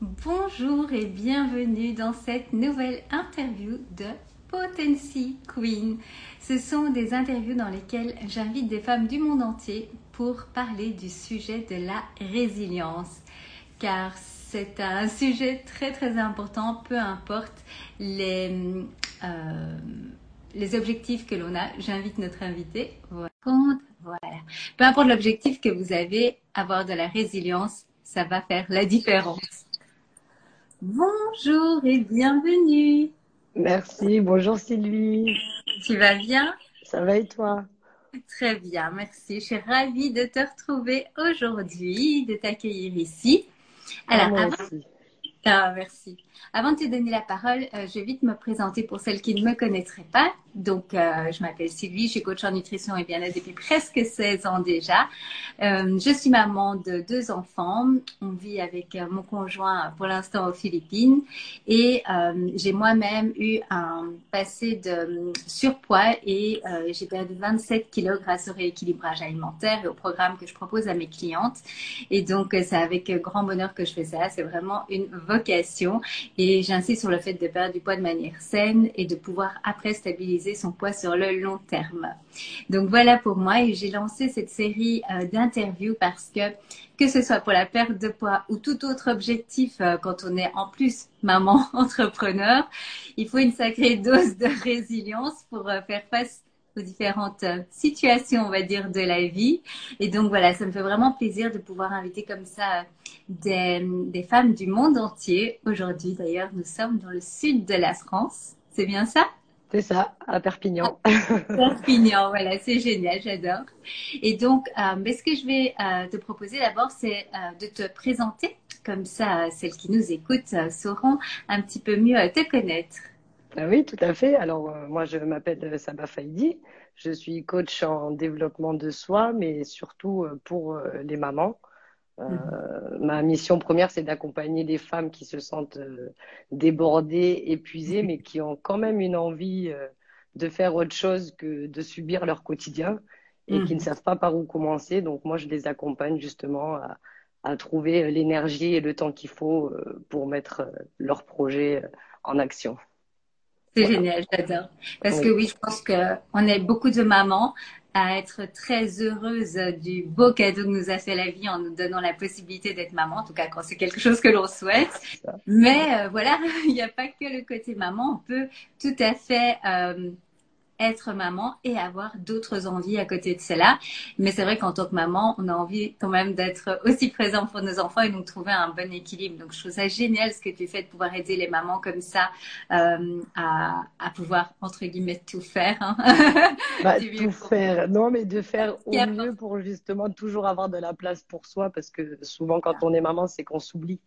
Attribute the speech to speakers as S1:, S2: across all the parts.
S1: Bonjour et bienvenue dans cette nouvelle interview de Potency Queen. Ce sont des interviews dans lesquelles j'invite des femmes du monde entier pour parler du sujet de la résilience. Car c'est un sujet très très important, peu importe les, euh, objectifs que l'on a. J'invite notre invité. Voilà. voilà. Peu importe l'objectif que vous avez, avoir de la résilience, ça va faire la différence. Bonjour et bienvenue.
S2: Merci, bonjour Sylvie.
S1: Tu vas bien?
S2: Ça va et toi?
S1: Très bien, merci. Je suis ravie de te retrouver aujourd'hui, de t'accueillir ici.
S2: Alors, moi aussi.
S1: Ah, merci. Avant de te donner la parole, euh, je vais vite me présenter pour celles qui ne me connaîtraient pas. Donc, euh, je m'appelle Sylvie, je suis coach en nutrition et bien-être depuis presque 16 ans déjà. Euh, je suis maman de deux enfants. On vit avec mon conjoint pour l'instant aux Philippines. Et j'ai moi-même eu un passé de surpoids et j'ai perdu 27 kilos grâce au rééquilibrage alimentaire et au programme que je propose à mes clientes. Et donc, c'est avec grand bonheur que je fais ça. C'est vraiment une vocation. Et j'insiste sur le fait de perdre du poids de manière saine et de pouvoir après stabiliser son poids sur le long terme. Donc voilà pour moi et j'ai lancé cette série euh, d'interviews parce que que ce soit pour la perte de poids ou tout autre objectif euh, quand on est en plus maman entrepreneur, il faut une sacrée dose de résilience pour euh, faire face aux différentes situations, on va dire, de la vie. Et donc voilà, ça me fait vraiment plaisir de pouvoir inviter comme ça des, des femmes du monde entier. Aujourd'hui, d'ailleurs, nous sommes dans le sud de la France. C'est bien ça?
S2: C'est ça, à Perpignan.
S1: Perpignan, voilà, c'est génial, j'adore. Et donc, euh, ben, ce que je vais euh, te proposer d'abord, c'est euh, de te présenter. Comme ça, celles qui nous écoutent sauront un petit peu mieux te connaître.
S2: Ah oui, tout à fait. Alors, euh, moi, je m'appelle Saba Faidi. Je suis coach en développement de soi, mais surtout euh, pour euh, les mamans. Mhm. Ma mission première, c'est d'accompagner des femmes qui se sentent débordées, épuisées, mais qui ont quand même une envie de faire autre chose que de subir leur quotidien et qui ne mhm. savent pas par où commencer. Donc, moi, je les accompagne justement à, à trouver l'énergie et le temps qu'il faut pour mettre leur projet en action.
S1: C'est génial, j'adore. Parce que oui, je pense qu'on est beaucoup de mamans à être très heureuses du beau cadeau que nous a fait la vie en nous donnant la possibilité d'être maman, en tout cas quand c'est quelque chose que l'on souhaite. Mais euh, voilà, il n'y a pas que le côté maman, on peut tout à fait euh, être maman et avoir d'autres envies à côté de cela. Mais c'est vrai qu'en tant que maman, on a envie quand même d'être aussi présent pour nos enfants et donc trouver un bon équilibre. Donc je trouve ça génial ce que tu fais de pouvoir aider les mamans comme ça euh, à, à, pouvoir entre guillemets tout faire. Hein.
S2: Bah, tout faire. Non, mais de faire au mieux pour justement toujours avoir de la place pour soi parce que souvent quand on est maman, c'est qu'on s'oublie.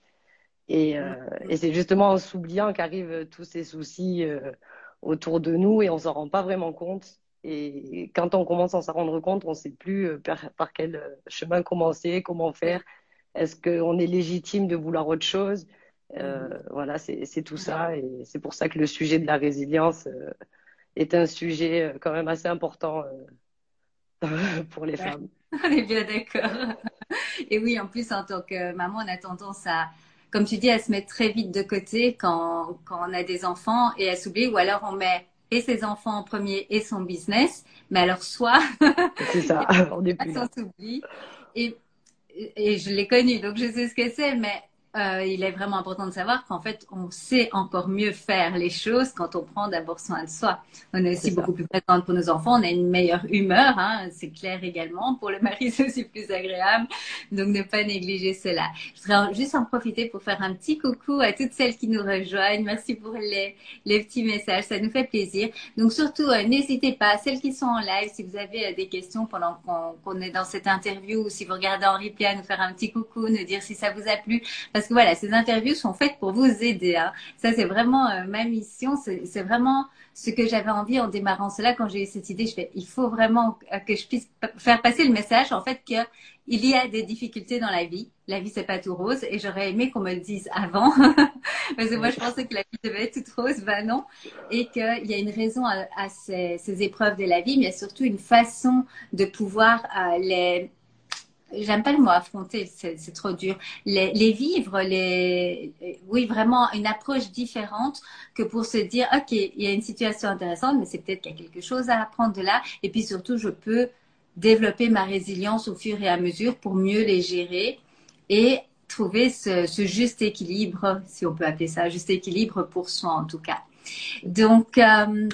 S2: Et, euh, et c'est justement en s'oubliant qu'arrivent tous ces soucis. Euh, autour de nous et on s'en rend pas vraiment compte. Et quand on commence à s'en rendre compte, on ne sait plus euh, par, quel euh, chemin commencer, comment faire. Est-ce qu'on est légitime de vouloir autre chose? Euh, mm-hmm. Voilà, c'est tout ça. Et c'est pour ça que le sujet de la résilience est un sujet quand même assez important pour les femmes.
S1: On est bien d'accord. Et oui, en plus, en tant que maman, on a tendance à, comme tu dis, elle se met très vite de côté quand, quand on a des enfants et elle s'oublie, ou alors on met et ses enfants en premier et son business, mais alors soit
S2: c'est ça, on
S1: s'oublie et et je l'ai connu donc je sais ce que c'est, mais euh, il est vraiment important de savoir qu'en fait, on sait encore mieux faire les choses quand on prend d'abord soin de soi. On est aussi beaucoup plus présente pour nos enfants, on a une meilleure humeur, hein, c'est clair également. Pour le mari, c'est aussi plus agréable. Donc, ne pas négliger cela. Je voudrais juste en profiter pour faire un petit coucou à toutes celles qui nous rejoignent. Merci pour les, les petits messages, ça nous fait plaisir. Donc, surtout, euh, n'hésitez pas, celles qui sont en live, si vous avez euh, des questions pendant qu'on est dans cette interview ou si vous regardez en replay, à nous faire un petit coucou, nous dire si ça vous a plu. Parce voilà, ces interviews sont faites pour vous aider. Hein. Ça, c'est vraiment euh, ma mission. C'est vraiment ce que j'avais envie en démarrant cela. Quand j'ai eu cette idée, je fais, il faut vraiment que je puisse faire passer le message, en fait, qu'il y a des difficultés dans la vie. La vie, c'est pas tout rose. Et j'aurais aimé qu'on me le dise avant. Parce que moi, je pensais que la vie devait être toute rose. Ben non. Et qu'il y a une raison à, ces, épreuves de la vie, mais il y a surtout une façon de pouvoir euh, les j'aime pas le mot affronter, c'est trop dur. Les, vivre, les, oui, vraiment une approche différente que pour se dire, ok, il y a une situation intéressante, mais c'est peut-être qu'il y a quelque chose à apprendre de là. Et puis surtout, je peux développer ma résilience au fur et à mesure pour mieux les gérer et trouver ce, ce juste équilibre, si on peut appeler ça, juste équilibre pour soi en tout cas. Donc, euh,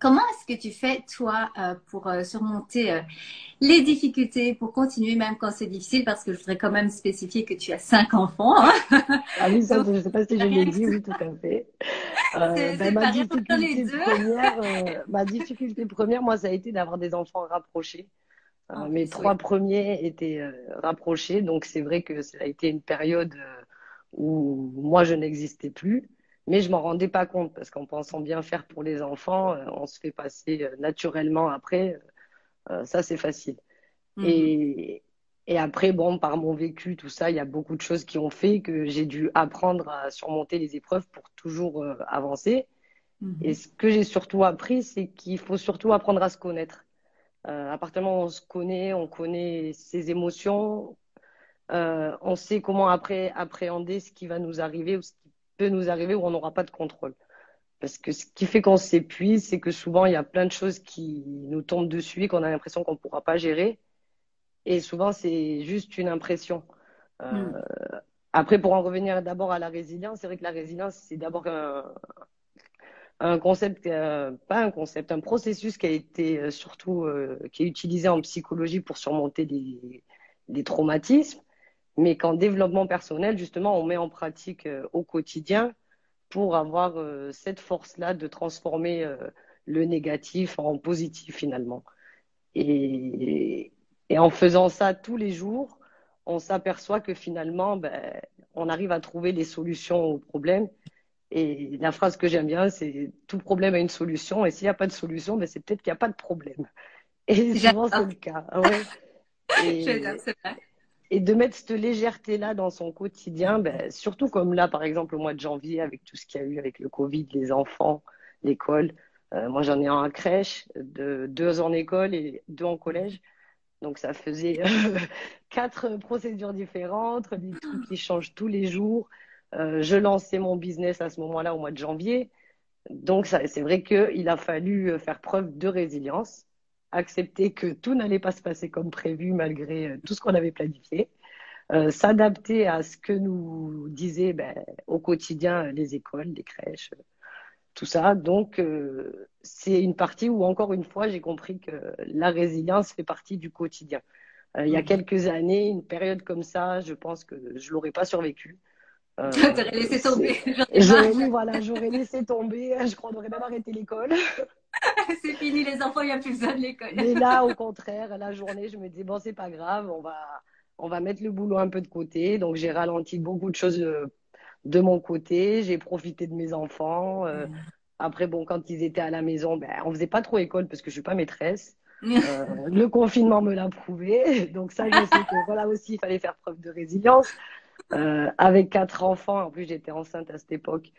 S1: Comment est-ce que tu fais, toi, euh, pour euh, surmonter euh, les difficultés, pour continuer même quand c'est difficile? Parce que je voudrais quand même spécifier que tu as cinq enfants. Hein.
S2: ah oui, ça, je ne sais pas si je l'ai dit, oui, tout à fait. Ben, ma, difficulté première, ma difficulté première, moi, ça a été d'avoir des enfants rapprochés. Oh, mes trois premiers étaient rapprochés, donc c'est vrai que ça a été une période où moi, je n'existais plus. Mais je m'en rendais pas compte parce qu'en pensant bien faire pour les enfants, euh, on se fait passer euh, naturellement après. Euh, ça, c'est facile. Mhm. Et, et après, bon, par mon vécu, tout ça, il y a beaucoup de choses qui ont fait que j'ai dû apprendre à surmonter les épreuves pour toujours avancer. Mhm. Et ce que j'ai surtout appris, c'est qu'il faut surtout apprendre à se connaître. Euh, à partir du moment où on se connaît, on connaît ses émotions, euh, on sait comment après appréhender ce qui va nous arriver ou ce qui nous arriver où on n'aura pas de contrôle. Parce que ce qui fait qu'on s'épuise, c'est que souvent, il y a plein de choses qui nous tombent dessus et qu'on a l'impression qu'on ne pourra pas gérer. Et souvent, c'est juste une impression. Euh, hmm. Après, pour en revenir d'abord à la résilience, c'est vrai que la résilience, c'est d'abord un, concept, euh, pas un concept, un processus qui a été euh, surtout, qui est utilisé en psychologie pour surmonter des, des traumatismes mais qu'en développement personnel, justement, on met en pratique euh, au quotidien pour avoir euh, cette force-là de transformer euh, le négatif en positif finalement. Et, et, en faisant ça tous les jours, on s'aperçoit que finalement, ben, on arrive à trouver les solutions aux problèmes. Et la phrase que j'aime bien, c'est tout problème a une solution. Et s'il n'y a pas de solution, ben, c'est peut-être qu'il n'y a pas de problème. Et souvent, c'est le cas. Ouais. Et, c'est vrai et de mettre cette légèreté-là dans son quotidien, ben, surtout comme là, par exemple, au mois de janvier, avec tout ce qu'il y a eu avec le Covid, les enfants, l'école. Euh, moi, j'en ai un en crèche, de, deux en école et deux en collège. Donc, ça faisait quatre procédures différentes, des trucs qui changent tous les jours. Euh, je lançais mon business à ce moment-là, au mois de janvier. Donc, c'est vrai qu'il a fallu faire preuve de résilience accepter que tout n'allait pas se passer comme prévu malgré euh, tout ce qu'on avait planifié, euh, s'adapter à ce que nous disaient ben, au quotidien les écoles, les crèches, tout ça. Donc, euh, c'est une partie où, encore une fois, j'ai compris que la résilience fait partie du quotidien. il y a mmh. quelques années, une période comme ça, je pense que je l'aurais pas survécu.
S1: Euh, T'aurais laissé tomber.
S2: J'aurais voilà, j'aurais laissé tomber. Je crois qu'on aurait même arrêté l'école.
S1: c'est fini, les enfants, il n'y a plus besoin de l'école.
S2: Mais là, au contraire, la journée, je me dis, bon, c'est pas grave, on va, on va mettre le boulot un peu de côté. Donc, j'ai ralenti beaucoup de choses euh, de mon côté. J'ai profité de mes enfants. Euh, après, bon, quand ils étaient à la maison, ben, on faisait pas trop école parce que je suis pas maîtresse. Euh, le confinement me l'a prouvé. Donc, ça, je sais que voilà aussi, il fallait faire preuve de résilience. avec quatre enfants, en plus, j'étais enceinte à cette époque.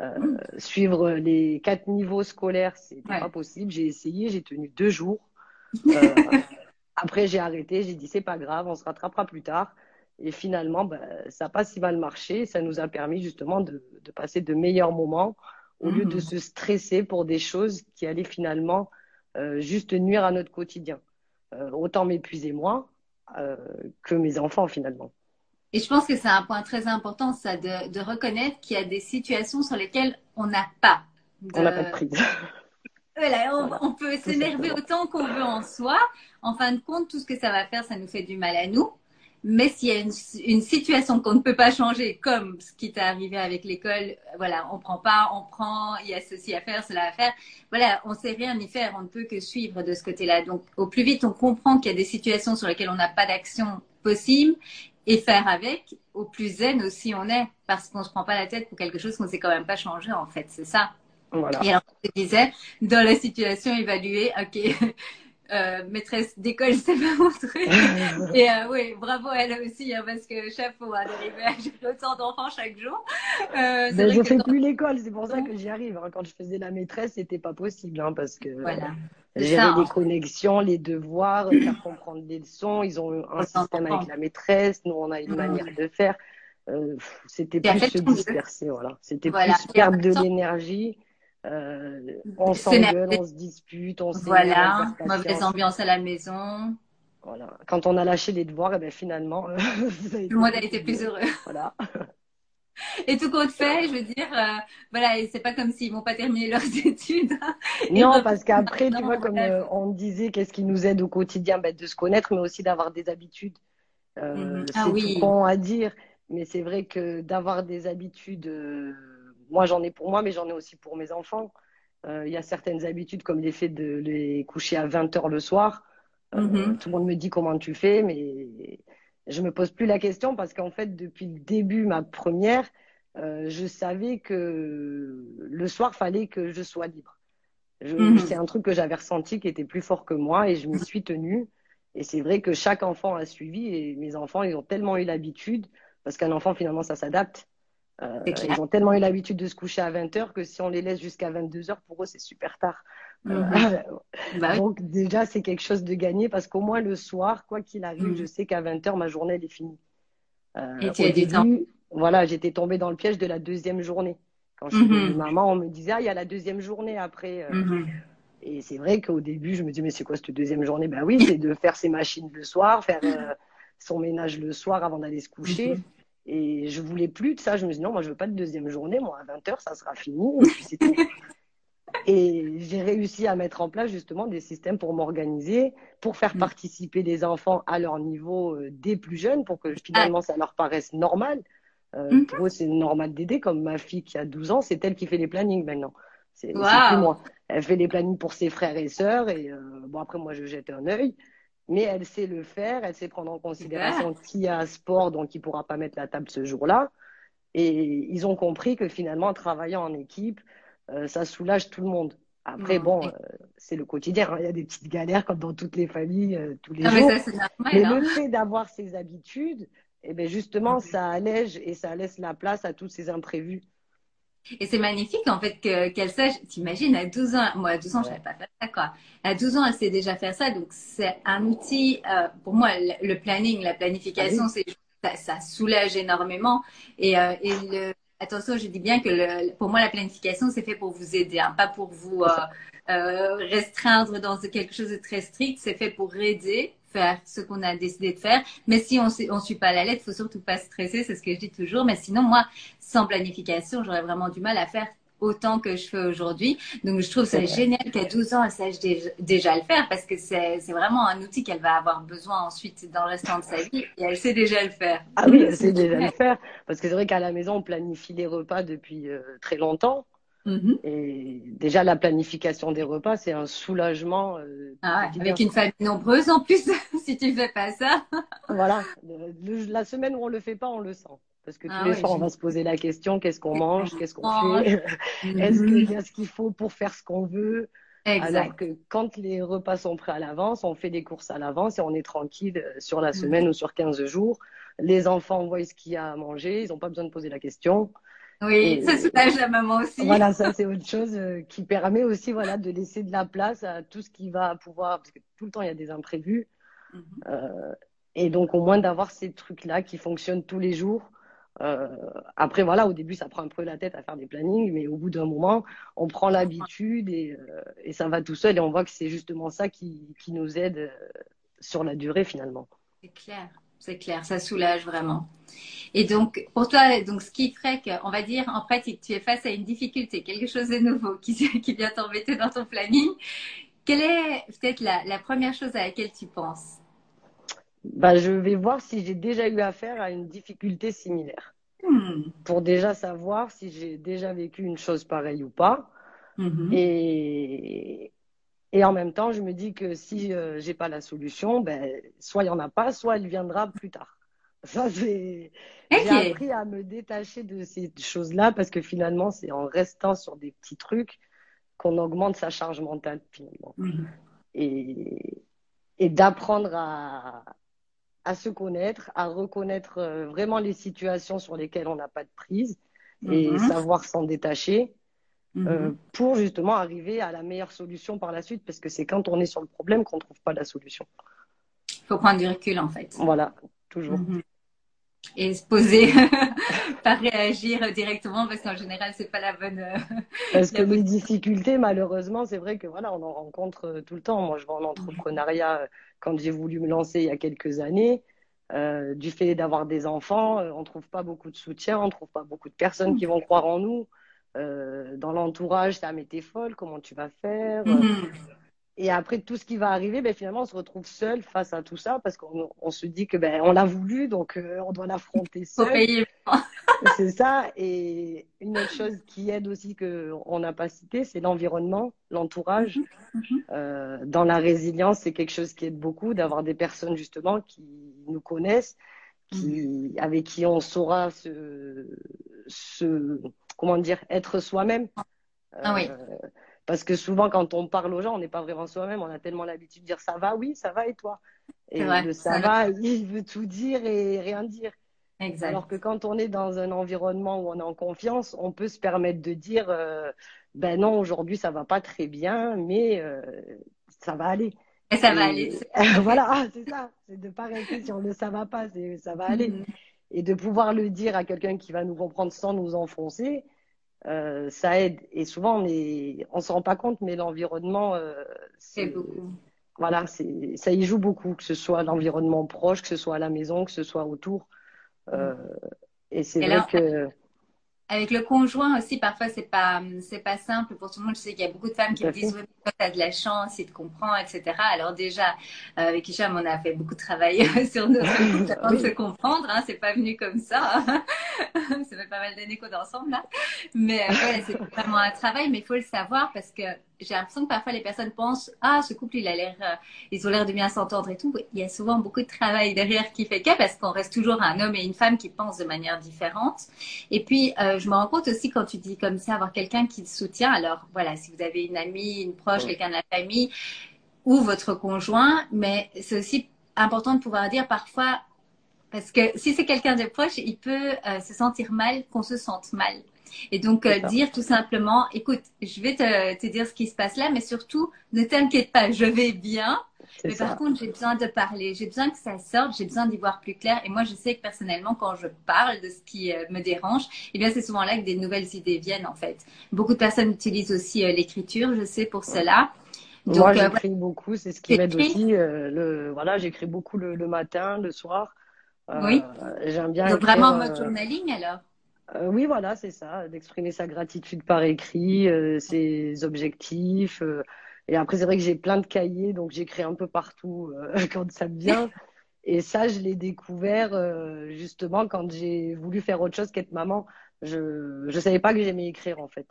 S2: Euh, suivre les quatre niveaux scolaires, c'était pas possible. J'ai essayé, j'ai tenu deux jours. Euh, après, j'ai arrêté, j'ai dit c'est pas grave, on se rattrapera plus tard. Et finalement, ben, ça n'a pas si mal marché. Ça nous a permis justement de, de passer de meilleurs moments au lieu de mmh. se stresser pour des choses qui allaient finalement euh, juste nuire à notre quotidien. Autant m'épuiser moi que mes enfants finalement.
S1: Et je pense que c'est un point très important, ça, de, de reconnaître qu'il y a des situations sur lesquelles on n'a pas
S2: de... On n'a pas de prise.
S1: Voilà, on, peut s'énerver autant qu'on veut en soi. En fin de compte, tout ce que ça va faire, ça nous fait du mal à nous. Mais s'il y a une, une situation qu'on ne peut pas changer, comme ce qui t'est arrivé avec l'école, voilà, on prend pas, on prend, il y a ceci à faire, cela à faire. Voilà, on sait rien y faire, on ne peut que suivre de ce côté-là. Donc, au plus vite on comprend qu'il y a des situations sur lesquelles on n'a pas d'action possible et faire avec, au plus zen aussi on est, parce qu'on se prend pas la tête pour quelque chose qu'on sait quand même pas changer en fait, c'est ça.
S2: Voilà.
S1: Et alors, je disais, dans la situation évaluée, ok, euh, maîtresse d'école, c'est pas mon truc. et euh, oui, bravo à elle aussi, hein, parce que chapeau hein, d'arriver à autant d'enfants chaque jour.
S2: Euh, ben, je fais plus l'école, c'est pour ça que j'y arrive. Hein. Quand je faisais la maîtresse, c'était pas possible, hein, parce que voilà. Gérer les connexions, les devoirs, faire comprendre les leçons. Ils ont un système avec la maîtresse, nous on a une manière de faire. Euh, c'était plus se disperser, voilà. C'était plus perdre de l'énergie. Euh, on s'engueule, on se dispute, on
S1: Voilà, mauvaise ambiance à la maison.
S2: Voilà. Quand on a lâché les devoirs, et eh ben finalement,
S1: tout le monde a été plus heureux.
S2: Voilà.
S1: Et tout compte fait, je veux dire, euh, voilà, c'est pas comme s'ils vont pas terminer leurs études.
S2: non, parce qu'après, tu vois, comme euh, on disait, qu'est-ce qui nous aide au quotidien ben, De se connaître, mais aussi d'avoir des habitudes. Euh, mhm. ah, c'est oui. tout bon à dire, mais c'est vrai que d'avoir des habitudes, moi j'en ai pour moi, mais j'en ai aussi pour mes enfants. Il y a certaines habitudes comme l'effet de les coucher à 20 heures le soir. Mhm. Tout le monde me dit comment tu fais, mais je me pose plus la question parce qu'en fait, depuis le début, ma première, euh, je savais que le soir, fallait que je sois libre. Mhm. C'est un truc que j'avais ressenti qui était plus fort que moi et je m'y suis tenue. Et c'est vrai que chaque enfant a suivi et mes enfants, ils ont tellement eu l'habitude, parce qu'un enfant, finalement, ça s'adapte. Euh, ils ont tellement eu l'habitude de se coucher à 20 heures que si on les laisse jusqu'à 22 heures, pour eux, c'est super tard. Mhm. Bah Donc déjà, c'est quelque chose de gagné parce qu'au moins le soir, quoi qu'il arrive, mhm. je sais qu'à 20h, ma journée, elle est finie.
S1: Euh, Et tu as du temps.
S2: Voilà, j'étais tombée dans le piège de la deuxième journée. Quand je suis mhm. maman, on me disait, ah, il y a la deuxième journée après. Euh. Et c'est vrai qu'au début, je me dis, mais c'est quoi cette deuxième journée? Ben oui, c'est de faire ses machines le soir, faire euh, son ménage le soir avant d'aller se coucher. Et je voulais plus de ça. Je me dis, non, moi, je veux pas de deuxième journée. Moi, à 20h, ça sera fini. Et puis, c'est tout. Et j'ai réussi à mettre en place justement des systèmes pour m'organiser, pour faire mm. participer les enfants à leur niveau euh, des plus jeunes, pour que finalement ça leur paraisse normal. Euh, mm-hmm. Pour eux, c'est normal d'aider. Comme ma fille qui a 12 ans, c'est elle qui fait les plannings maintenant. C'est plus moi. Elle fait les plannings pour ses frères et sœurs. Et euh, bon, après, moi, je jette un œil. Mais elle sait le faire. Elle sait prendre en considération qui a un sport, donc il pourra pas mettre la table ce jour-là. Et ils ont compris que finalement, en travaillant en équipe, euh, ça soulage tout le monde. Après, bon, euh, c'est le quotidien. Hein. Il y a des petites galères comme dans toutes les familles, euh, tous les jours. Mais, ça, mais le hein. fait d'avoir ces habitudes, eh ben justement, ça allège et ça laisse la place à tous ces imprévus.
S1: Et c'est magnifique en fait qu'elle sache. T'imagines à 12 ans, moi à 12 ans je savais pas faire ça quoi. À 12 ans elle sait déjà faire ça, donc c'est un outil. pour moi le, planning, la planification, ah c'est ça, ça, soulage énormément et, et le, attention, je dis bien que pour moi, la planification, c'est fait pour vous aider, hein, pas pour vous euh, euh, restreindre dans quelque chose de très strict. C'est fait pour aider, faire ce qu'on a décidé de faire. Mais si on ne suit pas la lettre, faut surtout pas stresser, c'est ce que je dis toujours. Mais sinon, moi, sans planification, j'aurais vraiment du mal à faire autant que je fais aujourd'hui. Donc, je trouve ça génial qu'à 12 ans, elle sache déjà le faire parce que c'est vraiment un outil qu'elle va avoir besoin ensuite dans le restant de sa vie et elle sait déjà le faire.
S2: Ah oui, elle sait déjà le faire parce que c'est vrai qu'à la maison, on planifie les repas depuis euh, très longtemps. Mm-hmm. Et déjà, la planification des repas, c'est un soulagement. Euh,
S1: ah avec une famille nombreuse en plus, si tu fais pas ça.
S2: voilà. la semaine où on le fait pas, on le sent. Parce que tous ah les soirs, on va se poser la question qu'est-ce qu'on mange, qu'est-ce qu'on fait, est-ce qu'il y a ce qu'il faut pour faire ce qu'on veut? Exact. Alors que quand les repas sont prêts à l'avance, on fait des courses à l'avance et on est tranquille euh, sur la semaine ou sur 15 jours. Les enfants voient ce qu'il y a à manger, ils n'ont pas besoin de poser la question.
S1: Oui, ça soulage la maman aussi.
S2: Voilà, ça c'est autre chose euh, qui permet aussi voilà, de laisser de la place à tout ce qui va pouvoir, parce que tout le temps il y a des imprévus. Mhm. euh, et donc au moins d'avoir ces trucs-là qui fonctionnent tous les jours euh, après, voilà, au début, ça prend un peu la tête à faire des plannings, mais au bout d'un moment, on prend l'habitude et, euh, et, ça va tout seul et on voit que c'est justement ça qui, qui nous aide sur la durée finalement.
S1: C'est clair, c'est clair, ça soulage vraiment. Et donc, pour toi, donc, ce qui ferait qu'on va dire, en pratique, tu es face à une difficulté, quelque chose de nouveau qui, qui vient t'embêter dans ton planning, quelle est peut-être la, la première chose à laquelle tu penses?
S2: Bah, je vais voir si j'ai déjà eu affaire à une difficulté similaire. Hmm. Pour déjà savoir si j'ai déjà vécu une chose pareille ou pas. Mm-hmm. Et, et en même temps, je me dis que si euh, j'ai pas la solution, ben, soit il y en a pas, soit elle viendra plus tard. Ça, c'est. J'ai appris à me détacher de ces choses-là parce que finalement, c'est en restant sur des petits trucs qu'on augmente sa charge mentale finalement. Mm-hmm. Et, et d'apprendre à, à se connaître, à reconnaître euh, vraiment les situations sur lesquelles on n'a pas de prise et mhm. savoir s'en détacher. Mm-hmm. pour justement arriver à la meilleure solution par la suite, parce que c'est quand on est sur le problème qu'on ne trouve pas la solution.
S1: Il faut prendre du recul en fait.
S2: Voilà, toujours.
S1: Mm-hmm. Et se poser, pas réagir directement parce qu'en général c'est pas la bonne.
S2: parce que les difficultés, malheureusement, c'est vrai que voilà, on en rencontre tout le temps. Moi, je vois en entrepreneuriat quand j'ai voulu me lancer il y a quelques années. Euh, du fait d'avoir des enfants, euh, on trouve pas beaucoup de soutien, on trouve pas beaucoup de personnes qui vont croire en nous. Euh, dans l'entourage, ça t'es folle, comment tu vas faire mm-hmm. Et après tout ce qui va arriver, ben, finalement, on se retrouve seul face à tout ça parce qu'on se dit que ben on l'a voulu, donc euh, on doit l'affronter seul. c'est ça. Et une autre chose qui aide aussi qu'on n'a pas cité, c'est l'environnement, l'entourage. Mhm. Mhm. Euh, dans la résilience, c'est quelque chose qui aide beaucoup d'avoir des personnes justement qui nous connaissent, qui mhm. avec qui on saura se, se comment dire être soi-même.
S1: Ah oui.
S2: Euh, parce que souvent, quand on parle aux gens, on n'est pas vraiment soi-même. On a tellement l'habitude de dire ça va, oui, ça va et toi? Et le ça, va, il veut tout dire et rien dire.
S1: Exact.
S2: Alors que quand on est dans un environnement où on est en confiance, on peut se permettre de dire euh, ben non, aujourd'hui ça va pas très bien, mais euh, ça va aller.
S1: Et ça va aller.
S2: voilà, ah, c'est ça. C'est de pas rester sur le ça va pas, c'est ça va aller. Mm-hmm. Et de pouvoir le dire à quelqu'un qui va nous comprendre sans nous enfoncer, euh, ça aide. Et souvent, on est, on se rend pas compte, mais l'environnement, euh,
S1: c'est beaucoup.
S2: Voilà, c'est, ça y joue beaucoup, que ce soit l'environnement proche, que ce soit à la maison, que ce soit autour. Euh, et c'est vrai que
S1: avec le conjoint aussi, parfois, c'est pas, c'est pas simple pour tout le monde. Je sais qu'il y a beaucoup de femmes qui me disent, oui, toi, t'as de la chance, il te comprend, etc. Alors déjà, euh, avec Hicham, on a fait beaucoup de travail sur notre couple de se comprendre. Hein, c'est pas venu comme ça. ça fait pas mal d'années qu'on est ensemble là. Mais ouais, c'est vraiment un travail, mais il faut le savoir parce que j'ai l'impression que parfois les personnes pensent ah ce couple il a l'air euh, ils ont l'air de bien s'entendre et tout il y a souvent beaucoup de travail derrière qui fait que parce qu'on reste toujours un homme et une femme qui pensent de manière différente. Et puis euh, je me rends compte aussi quand tu dis comme ça avoir quelqu'un qui te soutient alors voilà si vous avez une amie une proche quelqu'un de la famille ou votre conjoint mais c'est aussi important de pouvoir dire parfois parce que si c'est quelqu'un de proche il peut euh, se sentir mal qu'on se sente mal et donc, euh, dire tout simplement, écoute, je vais te, te, dire ce qui se passe là, mais surtout, ne t'inquiète pas, je vais bien. Mais par contre, j'ai besoin de parler, j'ai besoin que ça sorte, j'ai besoin d'y voir plus clair. Et moi, je sais que personnellement, quand je parle de ce qui euh, me dérange, eh bien, c'est souvent là que des nouvelles idées viennent, en fait. Beaucoup de personnes utilisent aussi euh, l'écriture, je sais pour cela.
S2: Donc, moi, j'écris beaucoup, c'est ce qui m'aide aussi. le, voilà, j'écris beaucoup le, matin, le soir.
S1: oui.
S2: J'aime bien.
S1: Donc, vraiment en mode journaling, alors?
S2: Euh, oui, voilà, c'est ça, d'exprimer sa gratitude par écrit, euh, ses objectifs. Euh, et après, c'est vrai que j'ai plein de cahiers, donc j'écris un peu partout quand ça me vient. Et ça, je l'ai découvert justement quand j'ai voulu faire autre chose qu'être maman. Je ne savais pas que j'aimais écrire en fait.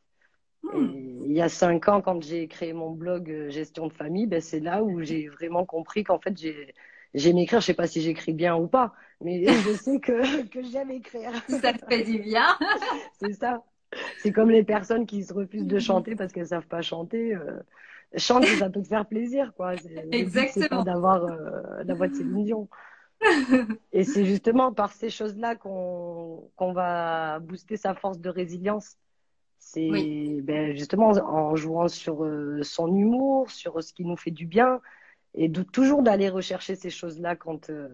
S2: Hmm. il y a cinq ans, quand j'ai créé mon blog Gestion de famille, ben, c'est là où j'ai vraiment compris qu'en fait, j'ai j'aime écrire. Je sais pas si j'écris bien ou pas, mais je sais que, que j'aime écrire.
S1: Ça te fait du bien.
S2: c'est ça. C'est comme les personnes qui se refusent de chanter parce qu'elles savent pas chanter. Euh, chante, ça peut te faire plaisir, quoi.
S1: Exactement.
S2: D'avoir euh, la voix de. Et c'est justement par ces choses-là qu'on qu'on va booster sa force de résilience. C'est ben, justement en jouant sur euh, son humour, sur ce qui nous fait du bien, et de, toujours d'aller rechercher ces choses-là quand, euh,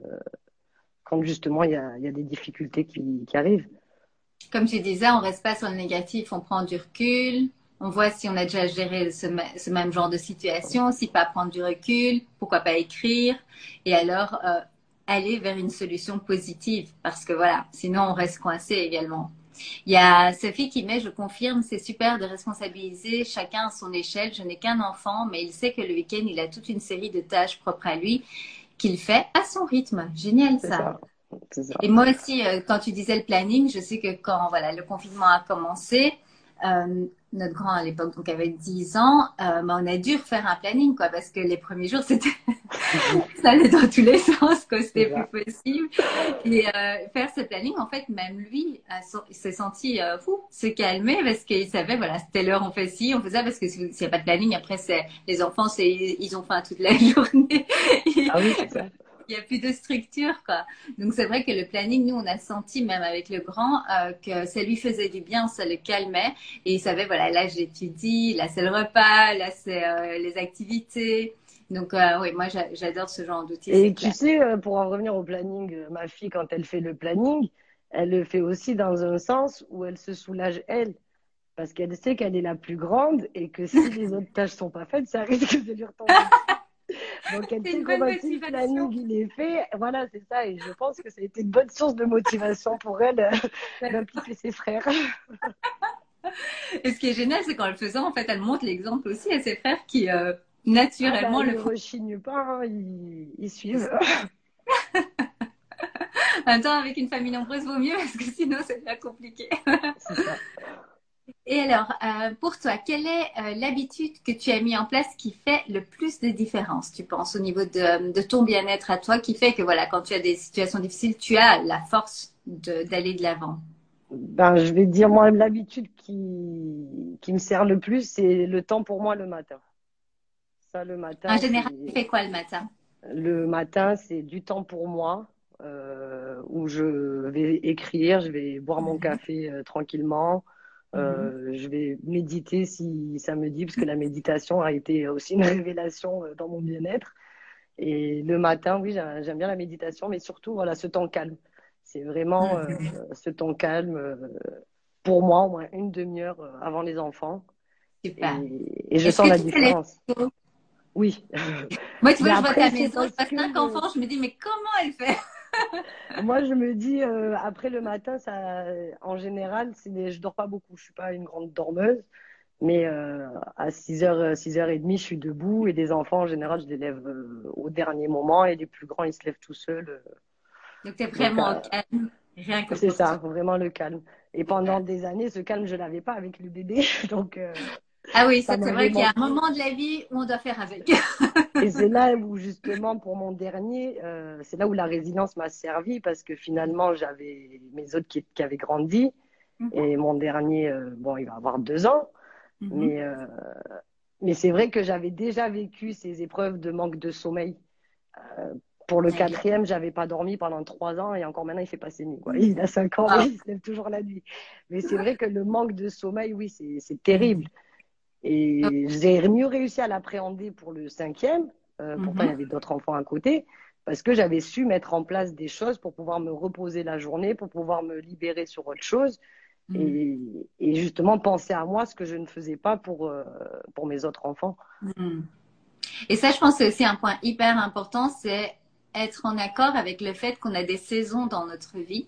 S2: quand justement il y a, y a, des difficultés qui, arrivent.
S1: Comme tu disais, on reste pas sur le négatif, on prend du recul, on voit si on a déjà géré ce, ce même genre de situation, si pas prendre du recul, pourquoi pas écrire, et alors euh, aller vers une solution positive, parce que voilà, sinon on reste coincé également. Il y a Sophie qui met, je confirme, c'est super de responsabiliser chacun à son échelle. Je n'ai qu'un enfant, mais il sait que le week-end, il a toute une série de tâches propres à lui qu'il fait à son rythme. Génial ça. Et moi aussi, euh, quand tu disais le planning, je sais que quand voilà le confinement a commencé, euh, notre grand à l'époque donc avait 10 ans, euh, on a dû refaire un planning quoi parce que les premiers jours c'était ça allait dans tous les sens quoi c'était plus possible. Et euh, faire ce planning en fait même lui il s'est senti euh, fou se calmer parce qu'il savait voilà c'était l'heure on fait ci on fait ça parce que s'il n'y a pas de planning après c'est les enfants c'est ils ont faim toute la journée.
S2: Ah oui c'est ça
S1: il n'y a plus de structure, quoi. Donc c'est vrai que le planning, nous, on a senti, même avec le grand, euh, que ça lui faisait du bien, ça le calmait. Et il savait, voilà, là j'étudie, là c'est le repas, là c'est euh, les activités. Donc euh, oui, moi j'adore ce genre d'outils.
S2: Et tu sais, pour en revenir au planning, ma fille, quand elle fait le planning, elle le fait aussi dans un sens où elle se soulage elle parce qu'elle sait qu'elle est la plus grande et que si les autres tâches sont pas faites, ça risque de lui retomber. Donc elle comment si la planning il est fait, voilà c'est ça et je pense que ça a été une bonne source de motivation pour elle euh, d'impliquer ses frères.
S1: Et ce qui est génial, c'est qu'en le faisant, en fait, elle montre l'exemple aussi à ses frères qui euh, naturellement ah bah,
S2: le font. Ils ne rechignent pas, hein, ils, suivent.
S1: en même temps, avec une famille nombreuse, vaut mieux parce que sinon, c'est bien compliqué. c'est ça. Et alors, euh, pour toi, quelle est euh, l'habitude que tu as mis en place qui fait le plus de différence, tu penses, au niveau de, ton bien-être à toi, qui fait que, voilà, quand tu as des situations difficiles, tu as la force d'aller de l'avant?
S2: Ben, Je vais dire, moi, l'habitude qui, qui me sert le plus, c'est le temps pour moi le matin.
S1: Ça, le matin. En général, tu fais quoi le matin?
S2: Le matin, c'est du temps pour moi. Euh, où je vais écrire, je vais boire mon mhm. café tranquillement, Mhm. Euh, je vais méditer si ça me dit, parce que la méditation a été aussi une révélation euh, dans mon bien-être. Et le matin, oui, j'aime bien la méditation, mais surtout, voilà, ce temps calme. C'est vraiment euh, mhm. ce temps calme, pour moi, au moins une demi-heure avant les enfants. Super. Et, je sens la différence. Oui.
S1: Moi, tu vois, je vois ta maison, je cinq enfants, je me dis, mais comment elle fait?
S2: Moi, je me dis, euh, après le matin, ça, en général, c'est je dors pas beaucoup. Je suis pas une grande dormeuse. Mais euh, à 6h, 6h30, je suis debout. Et des enfants, en général, je les lève euh, au dernier moment. Et les plus grands, ils se lèvent tout seuls.
S1: Donc, tu es vraiment calme.
S2: Rien que C'est ça, vraiment le calme. Et pendant des années, ce calme, je l'avais pas avec le bébé. Donc,
S1: ah oui, c'est vrai qu'il y a un moment de la vie où on doit faire avec.
S2: et c'est là où justement pour mon dernier, euh, c'est là où la résilience m'a servi parce que finalement j'avais mes autres qui, avaient grandi mhm. et mon dernier, euh, bon, il va avoir deux ans, mhm. mais euh, mais c'est vrai que j'avais déjà vécu ces épreuves de manque de sommeil. pour le quatrième, j'avais pas dormi pendant trois ans et encore maintenant il fait pas ses nuits. Quoi. Il a cinq ans, ah. il se lève toujours la nuit. Mais c'est vrai que le manque de sommeil, oui, c'est terrible. Et j'ai mieux réussi à l'appréhender pour le cinquième. Euh, pourtant, il y mhm. avait d'autres enfants à côté. Parce que j'avais su mettre en place des choses pour pouvoir me reposer la journée, pour pouvoir me libérer sur autre chose. Mhm. Et, justement, penser à moi, ce que je ne faisais pas pour, euh, pour mes autres enfants.
S1: Mhm. Et ça, je pense que c'est aussi un point hyper important, c'est être en accord avec le fait qu'on a des saisons dans notre vie.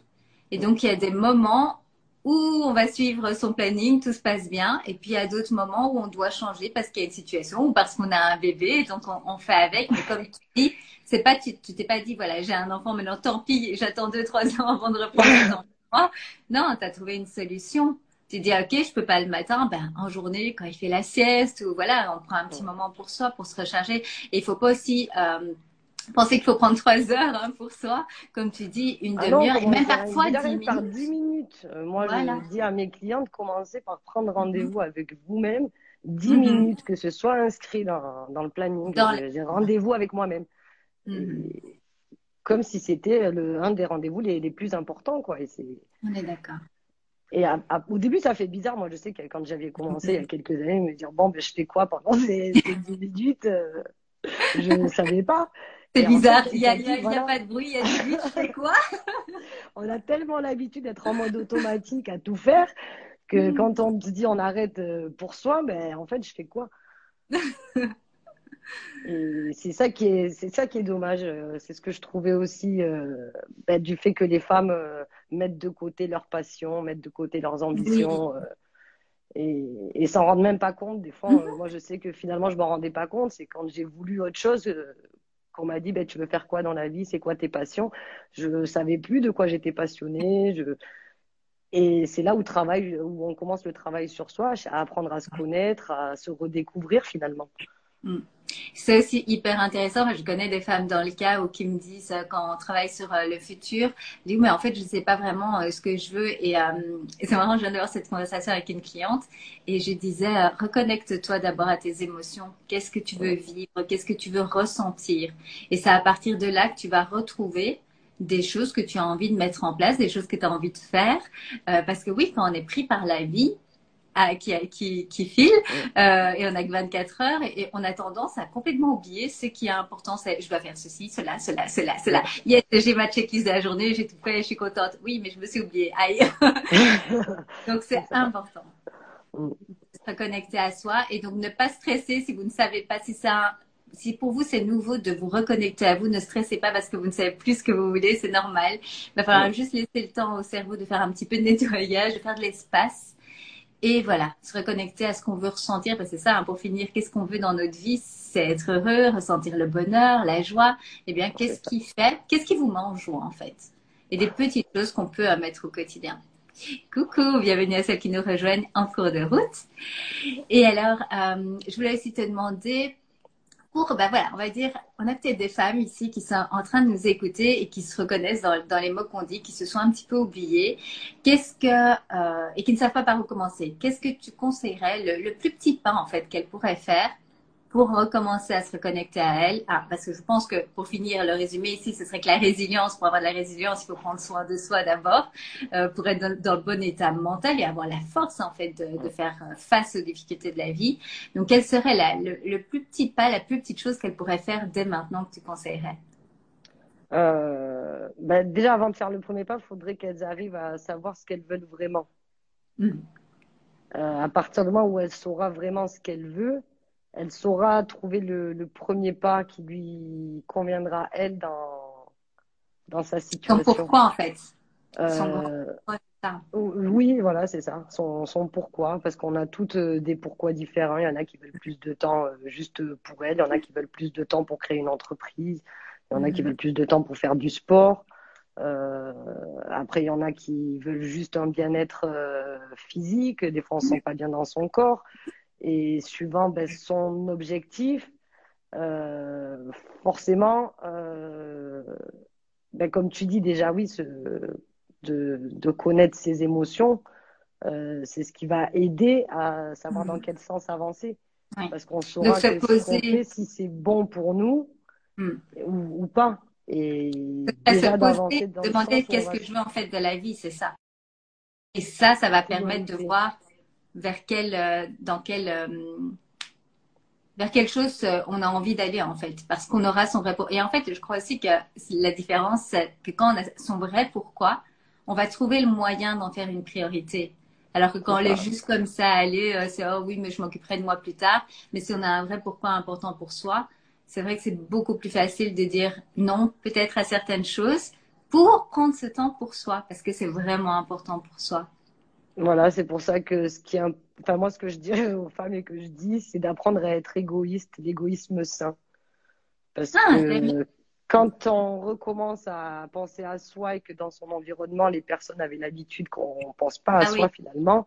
S1: Et donc, il y a des moments où on va suivre son planning, tout se passe bien, et puis il y a d'autres moments où on doit changer parce qu'il y a une situation ou parce qu'on a un bébé, donc on, fait avec. Mais comme tu dis, c'est pas, tu t'es pas dit, voilà, j'ai un enfant, maintenant tant pis, j'attends deux, trois ans avant de reprendre enfant. Non, tu as trouvé une solution. Tu dis, ok, je peux pas le matin, ben, en journée, quand il fait la sieste, ou voilà, on prend un petit moment pour soi, pour se recharger. Et il faut pas aussi, euh, penser qu'il faut prendre trois heures hein, pour soi, comme tu dis, une ah demi-heure et même parfois dix minutes.
S2: Par dix minutes. Euh, moi, je dis à mes clientes, commencez par prendre rendez-vous mhm. avec vous-même, dix mhm. minutes, que ce soit inscrit dans, dans le planning. J'ai rendez-vous avec moi-même. Mhm. Comme si c'était un des rendez-vous les, les, plus importants, quoi. Et
S1: On est d'accord.
S2: Et au début, ça fait bizarre. Moi, je sais que quand j'avais commencé il y a quelques années, me dire bon, ben, je fais quoi pendant ces, dix minutes euh, Je ne savais pas.
S1: C'est bizarre, il n'y a, pas de bruit, il y a du bruit, tu fais quoi?
S2: On a tellement l'habitude d'être en mode automatique à tout faire que mm. quand on te dit on arrête euh, pour soi, ben en fait je fais quoi? Et c'est ça qui est, c'est ça qui est dommage. Euh, c'est ce que je trouvais aussi euh, ben, du fait que les femmes mettent de côté leur passion, mettent de côté leurs ambitions. et, et s'en rendent même pas compte. Des fois, moi, je sais que finalement, je m'en rendais pas compte. C'est quand j'ai voulu autre chose, qu'on m'a dit ben, tu veux faire quoi dans la vie, c'est quoi tes passions? Je savais plus de quoi j'étais passionnée. Je... Et c'est là où, travail, où on commence le travail sur soi, à apprendre à se connaître, à se redécouvrir finalement.
S1: Mm. C'est aussi hyper intéressant. Je connais des femmes dans le cas où qui me disent euh, quand on travaille sur euh, le futur, disent mais en fait je ne sais pas vraiment euh, ce que je veux et, c'est marrant. Je viens d'avoir cette conversation avec une cliente et je disais reconnecte-toi d'abord à tes émotions. Qu'est-ce que tu veux vivre? Qu'est-ce que tu veux ressentir? Et c'est à partir de là que tu vas retrouver des choses que tu as envie de mettre en place, des choses que tu as envie de faire. parce que oui, quand on est pris par la vie, qui, qui, qui file euh, et on a que 24 heures et, on a tendance à complètement oublier ce qui est important. C'est je dois faire ceci, cela, cela, cela, cela. Yes, j'ai ma checklist de la journée, j'ai tout fait, je suis contente. Oui, mais je me suis oubliée. Aïe. donc c'est important. Mm. Se reconnecter à soi et donc ne pas stresser si vous ne savez pas si ça si pour vous c'est nouveau de vous reconnecter à vous, ne stressez pas parce que vous ne savez plus ce que vous voulez, c'est normal. Il va falloir juste laisser le temps au cerveau de faire un petit peu de nettoyage, de faire de l'espace et voilà, se reconnecter à ce qu'on veut ressentir, parce que c'est ça, hein, pour finir, qu'est-ce qu'on veut dans notre vie? C'est être heureux, ressentir le bonheur, la joie. Eh bien, qu'est-ce qui fait Qu'est-ce qui vous mange en fait? Et des petites choses qu'on peut mettre au quotidien. Coucou, bienvenue à celles qui nous rejoignent en cours de route. Et alors, euh, je voulais aussi te demander pour, ben voilà, on va dire, on a peut-être des femmes ici qui sont en train de nous écouter et qui se reconnaissent dans, dans les mots qu'on dit, qui se sont un petit peu oubliées. Qu'est-ce que, euh, et qui ne savent pas par où commencer. Qu'est-ce que tu conseillerais, le, le plus petit pas, en fait, qu'elles pourraient faire pour recommencer à se reconnecter à elle. Ah, parce que je pense que pour finir le résumé ici, ce serait que la résilience, pour avoir de la résilience, il faut prendre soin de soi d'abord, euh, pour être dans, le bon état mental et avoir la force en fait de, de faire euh, face aux difficultés de la vie. Donc, quel serait la, le, plus petit pas, la plus petite chose qu'elle pourrait faire dès maintenant que tu conseillerais?
S2: Euh, ben déjà, avant de faire le premier pas, il faudrait qu'elles arrivent à savoir ce qu'elles veulent vraiment. Mmh. Euh, à partir du moment où elle saura vraiment ce qu'elle veut, elle saura trouver le, premier pas qui lui conviendra elle dans, dans sa situation.
S1: Son pourquoi en fait
S2: euh, Oui, voilà, c'est ça. Son, son, pourquoi, parce qu'on a toutes euh, des pourquoi différents. Il y en a qui veulent plus de temps euh, juste pour elle, il y en a qui veulent plus de temps pour créer une entreprise, il y en a qui mhm. veulent plus de temps pour faire du sport. après, il y en a qui veulent juste un bien-être physique. Des fois, on ne se sent pas bien dans son corps et suivant ben, son objectif, euh, forcément, euh, ben, comme tu dis déjà, oui, ce, de, de, connaître ses émotions, euh, c'est ce qui va aider à savoir dans mm. quel sens avancer. Parce qu'on saura que si c'est bon pour nous mm. ou, ou, pas. Et
S1: déjà d'avancer demander qu'est-ce que je veux en fait de la vie, c'est ça. Et ça, ça va permettre de voir vers quel, euh, dans quel, euh, vers chose euh, on a envie d'aller en fait, parce qu'on aura son vrai pourquoi. Et en fait, je crois aussi que la différence, c'est que quand on a son vrai pourquoi, on va trouver le moyen d'en faire une priorité. Alors que quand on est juste comme ça, aller, c'est oh oui, mais je m'occuperai de moi plus tard. Mais si on a un vrai pourquoi important pour soi, c'est vrai que c'est beaucoup plus facile de dire non, peut-être à certaines choses, pour prendre ce temps pour soi, parce que c'est vraiment important pour soi.
S2: Voilà, c'est pour ça que ce qui est, enfin moi ce que je dirais aux femmes et que je dis, c'est d'apprendre à être égoïste, l'égoïsme sain. Parce ah, que quand on recommence à penser à soi et que dans son environnement les personnes avaient l'habitude qu'on ne pense pas à ah soi finalement,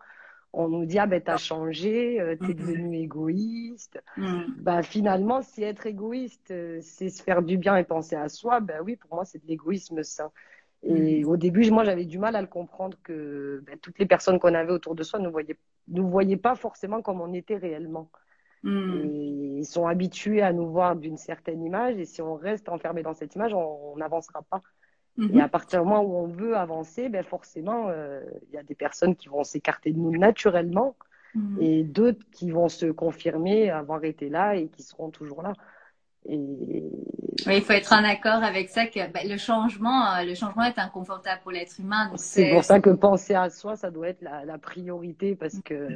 S2: on nous dit ah ben t'as changé, euh, t'es devenu égoïste. Mm. Bah finalement si être égoïste euh, c'est se faire du bien et penser à soi, ben oui pour moi c'est de l'égoïsme sain. Et mm. au début, moi, j'avais du mal à le comprendre que ben, toutes les personnes qu'on avait autour de soi ne voyaient, nous voyaient pas forcément comme on était réellement. Mm. ils sont habitués à nous voir d'une certaine image et si on reste enfermé dans cette image, on n'avancera pas. Et à partir du moment où on veut avancer, ben forcément, euh, il y a des personnes qui vont s'écarter de nous naturellement mm. et d'autres qui vont se confirmer avoir été là et qui seront toujours là.
S1: Et... Oui, il faut être en accord avec ça que ben, le changement, euh, le changement est inconfortable pour l'être humain.
S2: C'est pour ça que penser à soi, ça doit être la, la priorité parce que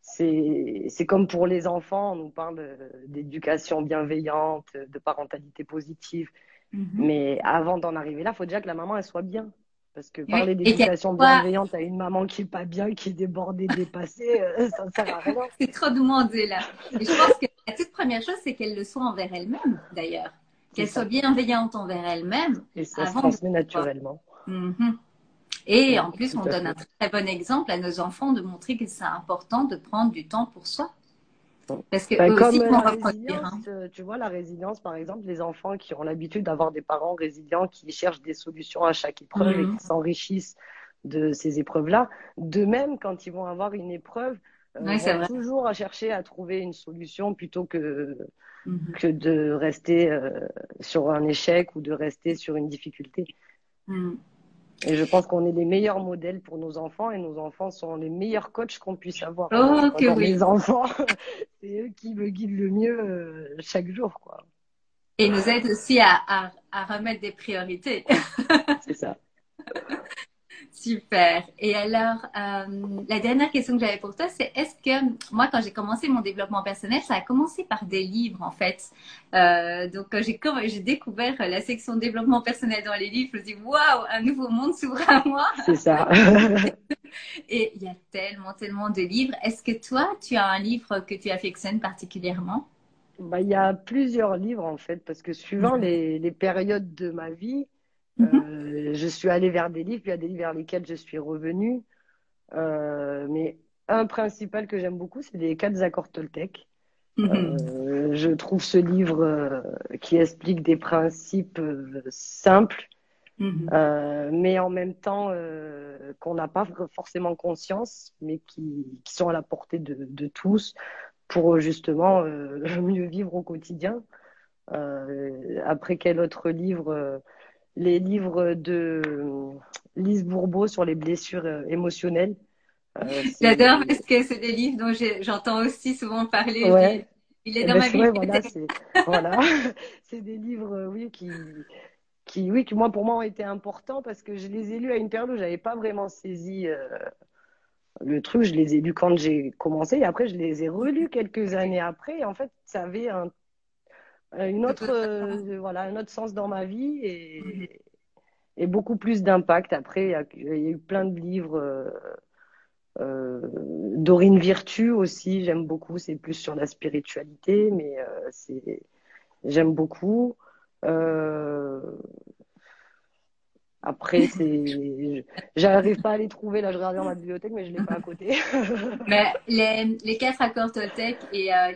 S2: c'est comme pour les enfants, on nous parle d'éducation bienveillante, de parentalité positive. Mm-hmm. Mais avant d'en arriver là, il faut déjà que la maman elle soit bien. Parce que parler d'éducation bienveillante à une maman qui est pas bien, qui est débordée, dépassée, euh, ça ne sert à rien.
S1: C'est trop demandé là. Et je pense que la toute première chose, c'est qu'elle le soit envers elle-même d'ailleurs. Qu'elle soit bienveillante envers elle-même.
S2: Et ça se transmet naturellement.
S1: Mhm. Et en plus, on donne un très bon exemple à nos enfants de montrer que c'est important de prendre du temps pour soi.
S2: Parce que ben, comme la résilience, hein. euh, tu vois, la résilience, par exemple, les enfants qui ont l'habitude d'avoir des parents résilients qui cherchent des solutions à chaque épreuve et mhm. qui s'enrichissent de ces épreuves-là. De même, quand ils vont avoir une épreuve, euh, vont toujours à chercher à trouver une solution plutôt que, mhm. que de rester euh, sur un échec ou de rester sur une difficulté. Mhm. Et je pense qu'on est les meilleurs modèles pour nos enfants et nos enfants sont les meilleurs coachs qu'on puisse avoir.
S1: Oh, que oui.
S2: Les enfants, c'est eux qui me guident le mieux euh, chaque jour, quoi.
S1: Et nous aident aussi à, à, à remettre des priorités.
S2: c'est ça.
S1: Super. Et alors, euh, la dernière question que j'avais pour toi, c'est est-ce que moi, quand j'ai commencé mon développement personnel, ça a commencé par des livres en fait. Euh, donc, quand j'ai j'ai découvert la section développement personnel dans les livres, je me dis waouh, un nouveau monde s'ouvre à moi.
S2: C'est ça.
S1: Et il y a tellement, tellement de livres. Est-ce que toi, tu as un livre que tu affectionnes particulièrement?
S2: Bah, il y a plusieurs livres en fait, parce que suivant mhm. les, les périodes de ma vie. Euh, je suis allée vers des livres, puis il y a des livres vers lesquels je suis revenue. Euh, mais un principal que j'aime beaucoup, c'est les quatre accords Toltec. Mhm. Euh, je trouve ce livre qui explique des principes simples, mhm. mais en même temps qu'on n'a pas forcément conscience, mais qui, qui sont à la portée de, de tous pour justement mieux vivre au quotidien. après, quel autre livre les livres de Lise Bourbeau sur les blessures euh, émotionnelles.
S1: Euh, J'adore parce que c'est des livres dont j'entends aussi souvent parler. Il est eh dans ben, ma
S2: vie. voilà, c'est des livres, euh, oui, qui, qui, oui, qui moi pour moi ont été importants parce que je les ai lus à une période où j'avais pas vraiment saisi le truc. Je les ai lus quand j'ai commencé et après je les ai relus quelques années après. Et en fait, ça avait un euh, une autre, euh, voilà, un autre sens dans ma vie et, et beaucoup plus d'impact. Après, il y, a, eu plein de livres. Euh, euh, Dorine Virtue aussi, j'aime beaucoup. C'est plus sur la spiritualité, mais c'est j'aime beaucoup. Après, c'est, j'arrive pas à les trouver. Là, je regarde dans ma bibliothèque, mais je l'ai pas à côté.
S1: mais les, les quatre accords Toltec et euh,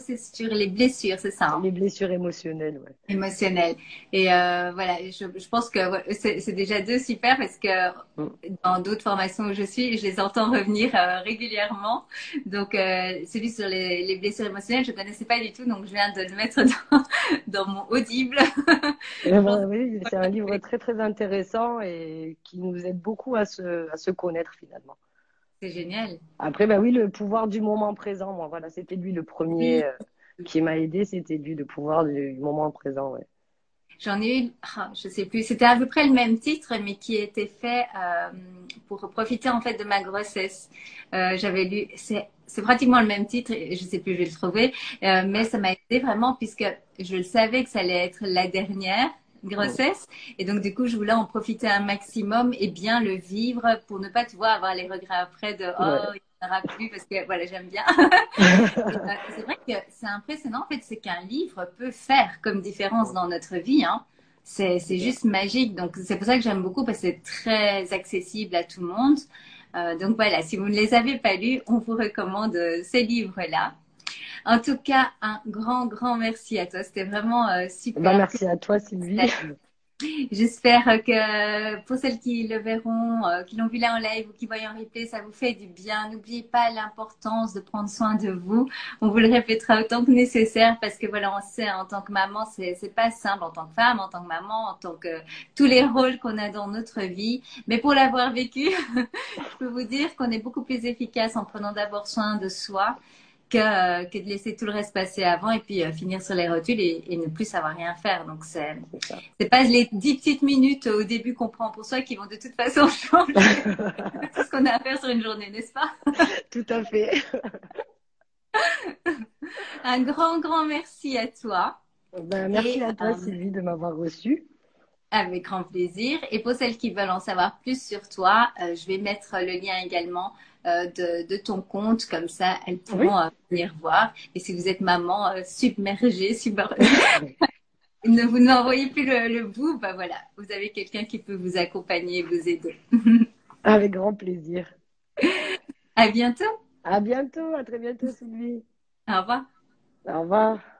S1: c'est sur les blessures, c'est ça hein?
S2: Les blessures émotionnelles, ouais.
S1: Émotionnelles. Et euh, voilà, je, je, pense que c'est, déjà deux super parce que mm. dans d'autres formations où je suis, je les entends revenir euh, régulièrement. Donc, euh, celui sur les, les, blessures émotionnelles, je connaissais pas du tout, donc je viens de le mettre dans, dans mon audible.
S2: oui, c'est un livre très très intéressant et qui nous aide beaucoup à se, à se connaître finalement.
S1: C'est génial.
S2: Après, bah oui, le pouvoir du moment présent, moi, voilà, c'était lui le premier euh, qui m'a aidé, c'était lui le pouvoir du moment présent, ouais.
S1: J'en ai eu, ah, je sais plus, c'était à peu près le même titre, mais qui était fait euh, pour profiter en fait de ma grossesse. Euh, J'avais lu, c'est c'est pratiquement le même titre, je sais plus, je vais le trouver, euh, mais ça m'a aidé vraiment puisque je le savais que ça allait être la dernière grossesse. Et donc, du coup, je voulais en profiter un maximum et bien le vivre pour ne pas, tu vois, avoir les regrets après de, oh, il n'y en aura plus parce que, voilà, j'aime bien. Euh, c'est vrai que c'est impressionnant, en fait, c'est qu'un livre peut faire comme différence dans notre vie, hein. C'est, c'est juste magique. Donc, c'est pour ça que j'aime beaucoup parce que c'est très accessible à tout le monde. Euh, donc voilà, si vous ne les avez pas lus, on vous recommande ces livres-là. En tout cas, un grand, grand merci à toi. C'était vraiment euh, super.
S2: Bah, merci à toi, Sylvie.
S1: J'espère que pour celles qui le verront, euh, qui l'ont vu là en live ou qui voient en replay, ça vous fait du bien. N'oubliez pas l'importance de prendre soin de vous. On vous le répétera autant que nécessaire parce que voilà, on sait en tant que maman, c'est c'est pas simple en tant que femme, en tant que maman, en tant que tous les rôles qu'on a dans notre vie. Mais pour l'avoir vécu, je peux vous dire qu'on est beaucoup plus efficace en prenant d'abord soin de soi que, que, de laisser tout le reste passer avant et puis euh, finir sur les rotules et, et, ne plus savoir rien faire. Donc c'est c'est pas les dix petites minutes au début qu'on prend pour soi qui vont de toute façon changer tout ce qu'on a à faire sur une journée, n'est-ce pas?
S2: Tout à fait.
S1: Un grand grand merci à toi.
S2: Ben, merci à toi euh, Sylvie de m'avoir reçu.
S1: Avec grand plaisir. Et pour celles qui veulent en savoir plus sur toi, euh, je vais mettre le lien également euh, de, de, ton compte, comme ça elles pourront euh, venir voir. Et si vous êtes maman euh, submergée, submergée, ne vous n'envoyez plus le, le bout, bah voilà, vous avez quelqu'un qui peut vous accompagner et vous aider.
S2: Avec grand plaisir.
S1: À bientôt.
S2: À bientôt, à très bientôt Sylvie.
S1: Au revoir.
S2: Au revoir.